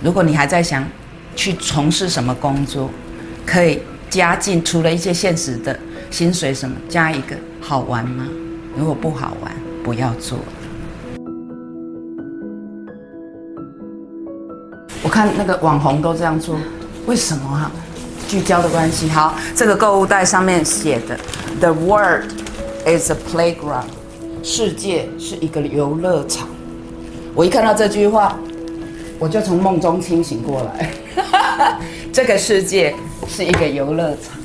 如果你还在想去从事什么工作，可以加进除了一些现实的薪水什么，加一个好玩吗？如果不好玩，不要做。我看那个网红都这样做，为什么啊？聚焦的关系。好，这个购物袋上面写的 “The world is a playground”，世界是一个游乐场。我一看到这句话，我就从梦中清醒过来。这个世界是一个游乐场，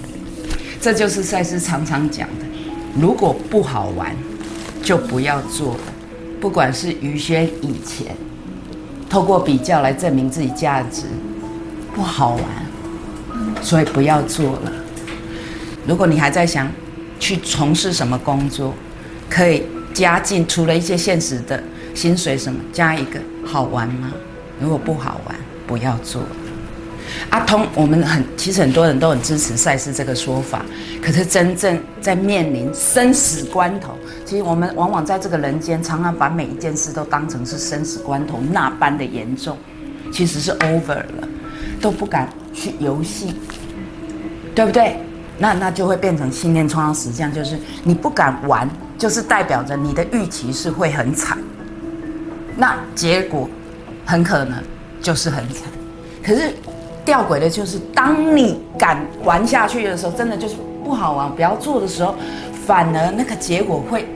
这就是赛斯常常讲的：如果不好玩，就不要做。不管是于轩以前透过比较来证明自己价值，不好玩。所以不要做了。如果你还在想去从事什么工作，可以加进除了一些现实的薪水什么，加一个好玩吗？如果不好玩，不要做。阿通，我们很其实很多人都很支持赛事这个说法，可是真正在面临生死关头，其实我们往往在这个人间，常常把每一件事都当成是生死关头那般的严重，其实是 over 了，都不敢去游戏。对不对？那那就会变成信念创伤实际上，就是你不敢玩，就是代表着你的预期是会很惨，那结果很可能就是很惨。可是吊诡的就是，当你敢玩下去的时候，真的就是不好玩，不要做的时候，反而那个结果会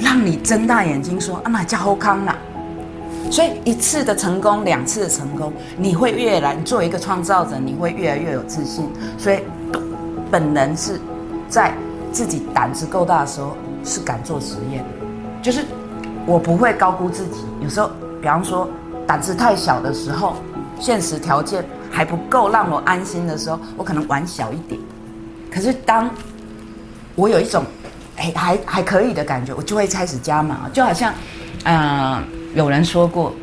让你睁大眼睛说：“啊，那叫后康了。”所以一次的成功，两次的成功，你会越来作为一个创造者，你会越来越有自信。所以本能是在自己胆子够大的时候是敢做实验，就是我不会高估自己。有时候，比方说胆子太小的时候，现实条件还不够让我安心的时候，我可能玩小一点。可是当我有一种哎还还可以的感觉，我就会开始加码，就好像嗯。有人说过，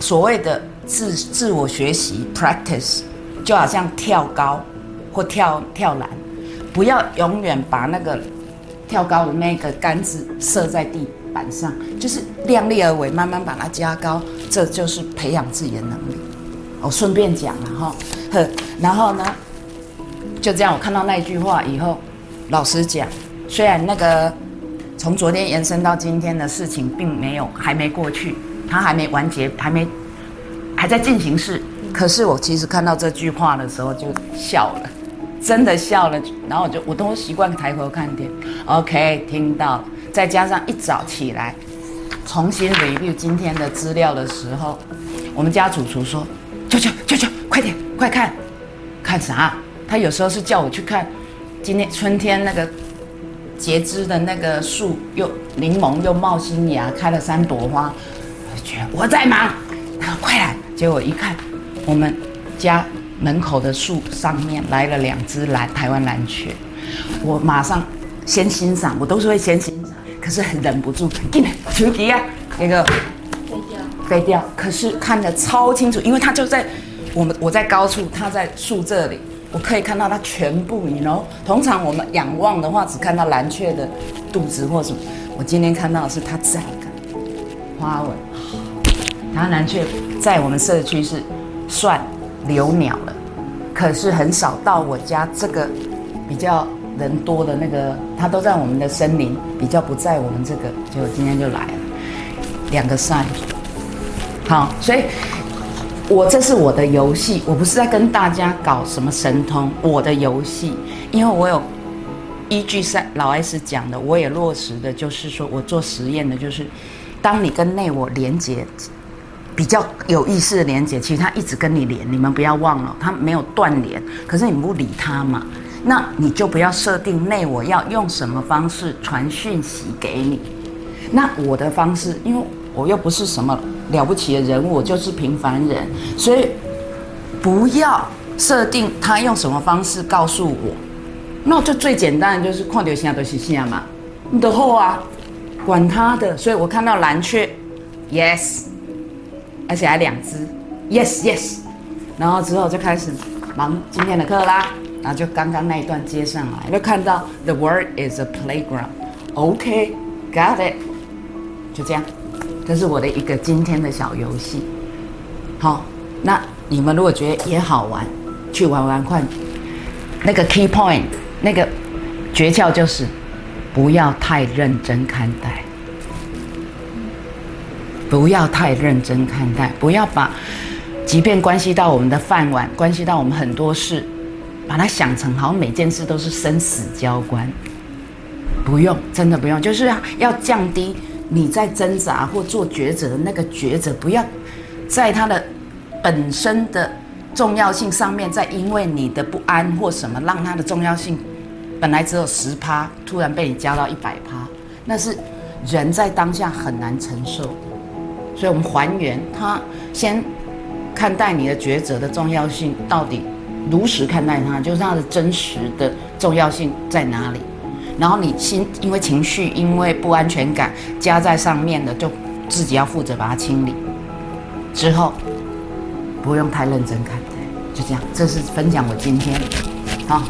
所谓的自自我学习 practice，就好像跳高或跳跳栏，不要永远把那个跳高的那个杆子设在地板上，就是量力而为，慢慢把它加高，这就是培养自己的能力。我顺便讲了哈，呵，然后呢，就这样，我看到那句话以后，老实讲，虽然那个。从昨天延伸到今天的事情，并没有还没过去，它还没完结，还没还在进行式。可是我其实看到这句话的时候就笑了，真的笑了。然后我就我都习惯抬头看天，OK，听到。再加上一早起来重新 review 今天的资料的时候，我们家主厨说：“舅舅舅舅，快点快看，看啥？”他有时候是叫我去看今天春天那个。截枝的那个树又柠檬又冒新芽，开了三朵花，我就觉得我在忙，他说快来，结果一看，我们家门口的树上面来了两只蓝台湾蓝雀，我马上先欣赏，我都是会先欣赏，可是很忍不住，进来球皮啊，那个飞掉，飞掉，可是看得超清楚，因为它就在我们我在高处，它在树这里。我可以看到它全部，你 know。通常我们仰望的话，只看到蓝雀的肚子或什么。我今天看到的是它整个花纹。然后蓝雀在我们社区是算留鸟了，可是很少到我家这个比较人多的那个，它都在我们的森林，比较不在我们这个。结果今天就来了两个赛。好，所以。我这是我的游戏，我不是在跟大家搞什么神通。我的游戏，因为我有依据三老 S 讲的，我也落实的，就是说我做实验的，就是当你跟内我连接比较有意识的连接，其实他一直跟你连，你们不要忘了，他没有断联，可是你不理他嘛，那你就不要设定内我要用什么方式传讯息给你。那我的方式，因为我又不是什么。了不起的人物，我就是平凡人，所以不要设定他用什么方式告诉我，那我就最简单的就是矿流星啊，都是星嘛，你的后啊，管他的。所以我看到蓝雀，yes，而且还两只，yes yes，然后之后就开始忙今天的课啦，然后就刚刚那一段接上来，就看到 the world is a playground，OK，got it，就这样。这是我的一个今天的小游戏，好，那你们如果觉得也好玩，去玩玩看。那个 key point，那个诀窍就是不要太认真看待，不要太认真看待，不要把，即便关系到我们的饭碗，关系到我们很多事，把它想成好像每件事都是生死交关。不用，真的不用，就是要降低你在挣扎或做抉择的那个抉择，不要在它的本身的。重要性上面，再因为你的不安或什么，让它的重要性本来只有十趴，突然被你加到一百趴，那是人在当下很难承受。所以，我们还原它，先看待你的抉择的重要性到底如实看待它，就是它的真实的重要性在哪里。然后你心因为情绪，因为不安全感加在上面的，就自己要负责把它清理。之后不用太认真看待。就这样，这是分享我今天，好。